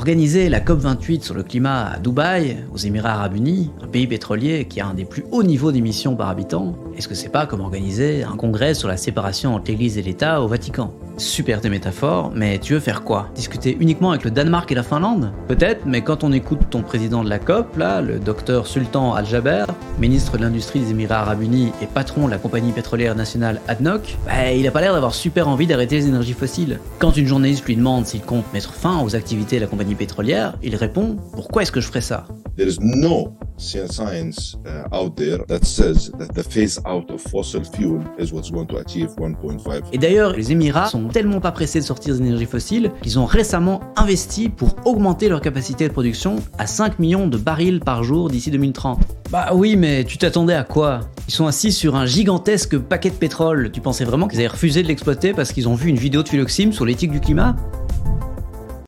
Organiser la COP28 sur le climat à Dubaï, aux Émirats Arabes Unis, un pays pétrolier qui a un des plus hauts niveaux d'émissions par habitant, est-ce que c'est pas comme organiser un congrès sur la séparation entre l'Église et l'État au Vatican? Super tes métaphores, mais tu veux faire quoi? Discuter uniquement avec le Danemark et la Finlande? Peut-être, mais quand on écoute ton président de la COP, là, le docteur Sultan Al-Jaber, ministre de l'Industrie des Émirats Arabes Unis et patron de la compagnie pétrolière nationale ADNOC, bah, il a pas l'air d'avoir super envie d'arrêter les énergies fossiles. Quand une journaliste lui demande s'il compte mettre fin aux activités de la compagnie pétrolière, il répond Pourquoi est-ce que je ferais ça? Science out there that says that the phase out of fossil fuel is what's going to achieve 1.5. Et d'ailleurs, les Émirats sont tellement pas pressés de sortir des énergies fossiles qu'ils ont récemment investi pour augmenter leur capacité de production à 5 millions de barils par jour d'ici 2030. Bah oui, mais tu t'attendais à quoi? Ils sont assis sur un gigantesque paquet de pétrole. Tu pensais vraiment qu'ils avaient refusé de l'exploiter parce qu'ils ont vu une vidéo de Philoxime sur l'éthique du climat?